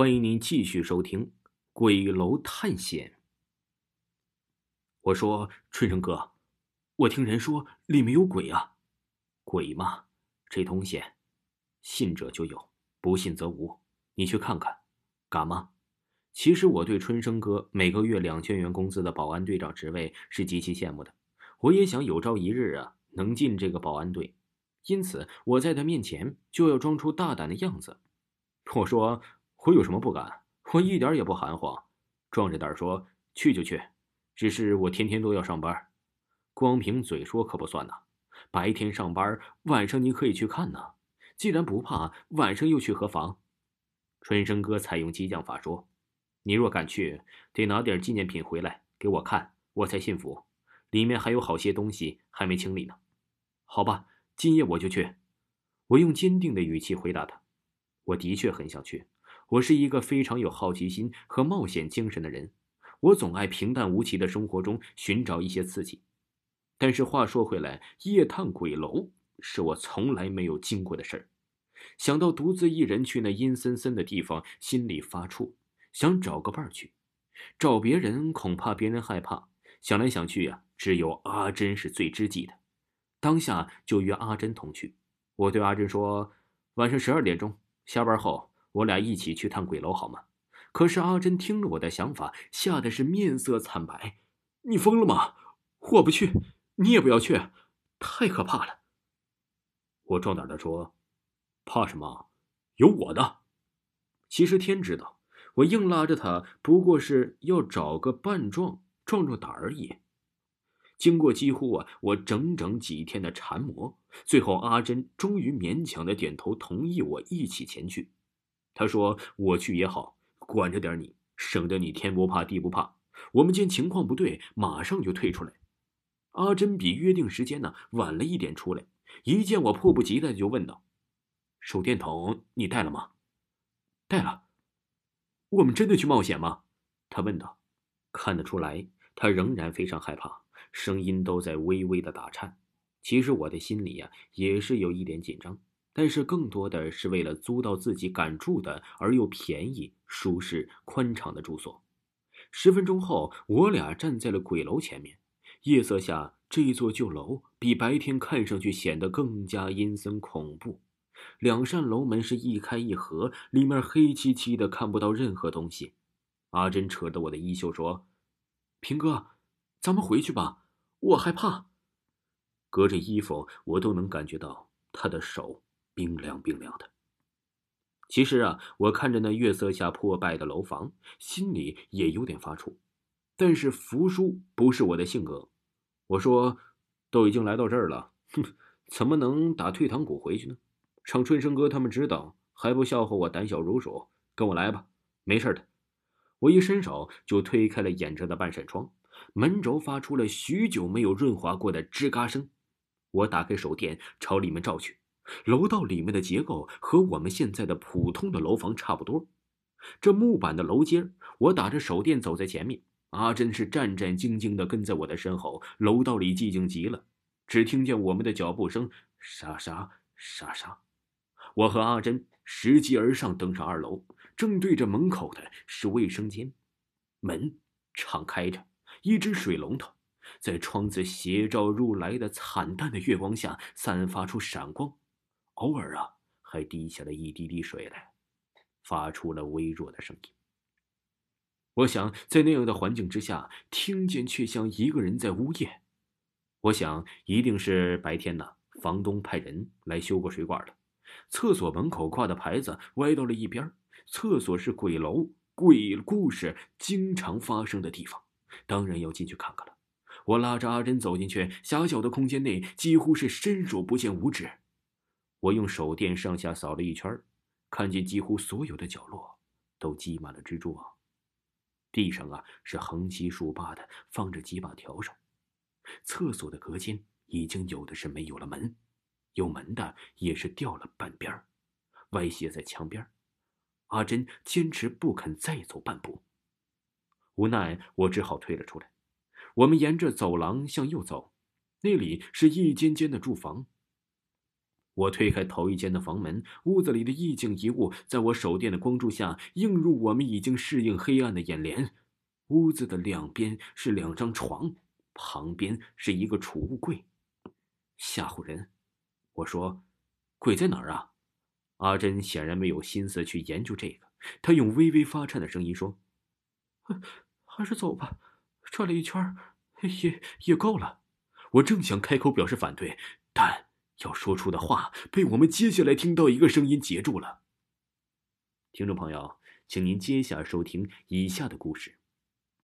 欢迎您继续收听《鬼楼探险》。我说：“春生哥，我听人说里面有鬼啊，鬼嘛，这东西，信者就有，不信则无。你去看看，敢吗？”其实我对春生哥每个月两千元工资的保安队长职位是极其羡慕的，我也想有朝一日啊能进这个保安队，因此我在他面前就要装出大胆的样子。我说。我有什么不敢？我一点也不含糊，壮着胆说去就去。只是我天天都要上班，光凭嘴说可不算呐。白天上班，晚上你可以去看呐。既然不怕，晚上又去何妨？春生哥采用激将法说：“你若敢去，得拿点纪念品回来给我看，我才信服。里面还有好些东西还没清理呢。”好吧，今夜我就去。我用坚定的语气回答他：“我的确很想去。”我是一个非常有好奇心和冒险精神的人，我总爱平淡无奇的生活中寻找一些刺激。但是话说回来，夜探鬼楼是我从来没有经过的事儿。想到独自一人去那阴森森的地方，心里发怵，想找个伴儿去。找别人恐怕别人害怕。想来想去呀，只有阿珍是最知己的。当下就约阿珍同去。我对阿珍说：“晚上十二点钟下班后。”我俩一起去探鬼楼好吗？可是阿珍听了我的想法，吓得是面色惨白。你疯了吗？我不去，你也不要去，太可怕了。我壮胆的说：“怕什么？有我的。”其实天知道，我硬拉着他，不过是要找个伴壮，壮壮胆而已。经过几乎啊，我整整几天的缠磨，最后阿珍终于勉强的点头同意我一起前去。他说：“我去也好，管着点你，省得你天不怕地不怕。我们见情况不对，马上就退出来。”阿珍比约定时间呢晚了一点出来，一见我迫不及待就问道：“手电筒你带了吗？”“带了。”“我们真的去冒险吗？”他问道。看得出来，他仍然非常害怕，声音都在微微的打颤。其实我的心里呀，也是有一点紧张。但是更多的是为了租到自己敢住的而又便宜、舒适、宽敞的住所。十分钟后，我俩站在了鬼楼前面。夜色下，这座旧楼比白天看上去显得更加阴森恐怖。两扇楼门是一开一合，里面黑漆漆的，看不到任何东西。阿珍扯着我的衣袖说：“平哥，咱们回去吧，我害怕。”隔着衣服，我都能感觉到他的手。冰凉冰凉的。其实啊，我看着那月色下破败的楼房，心里也有点发怵。但是服输不是我的性格。我说：“都已经来到这儿了，哼，怎么能打退堂鼓回去呢？让春生哥他们知道，还不笑话我胆小如鼠？跟我来吧，没事的。”我一伸手就推开了掩着的半扇窗，门轴发出了许久没有润滑过的吱嘎声。我打开手电，朝里面照去。楼道里面的结构和我们现在的普通的楼房差不多，这木板的楼阶我打着手电走在前面，阿珍是战战兢兢的跟在我的身后。楼道里寂静极了，只听见我们的脚步声，沙沙沙沙。我和阿珍拾级而上，登上二楼，正对着门口的是卫生间，门敞开着，一只水龙头在窗子斜照入来的惨淡的月光下散发出闪光。偶尔啊，还滴下了一滴滴水来，发出了微弱的声音。我想，在那样的环境之下，听见却像一个人在呜咽。我想，一定是白天呢，房东派人来修过水管了。厕所门口挂的牌子歪到了一边。厕所是鬼楼，鬼故事经常发生的地方，当然要进去看看了。我拉着阿珍走进去，狭小的空间内几乎是伸手不见五指。我用手电上下扫了一圈，看见几乎所有的角落都积满了蜘蛛网。地上啊是横七竖八的放着几把笤帚。厕所的隔间已经有的是没有了门，有门的也是掉了半边歪斜在墙边。阿珍坚持不肯再走半步，无奈我只好退了出来。我们沿着走廊向右走，那里是一间间的住房。我推开头一间的房门，屋子里的一景一物，在我手电的光柱下映入我们已经适应黑暗的眼帘。屋子的两边是两张床，旁边是一个储物柜。吓唬人！我说：“鬼在哪儿啊？”阿珍显然没有心思去研究这个，她用微微发颤的声音说：“还是走吧，转了一圈，也也够了。”我正想开口表示反对，但要说出的话被我们接下来听到一个声音截住了。听众朋友，请您接下收听以下的故事。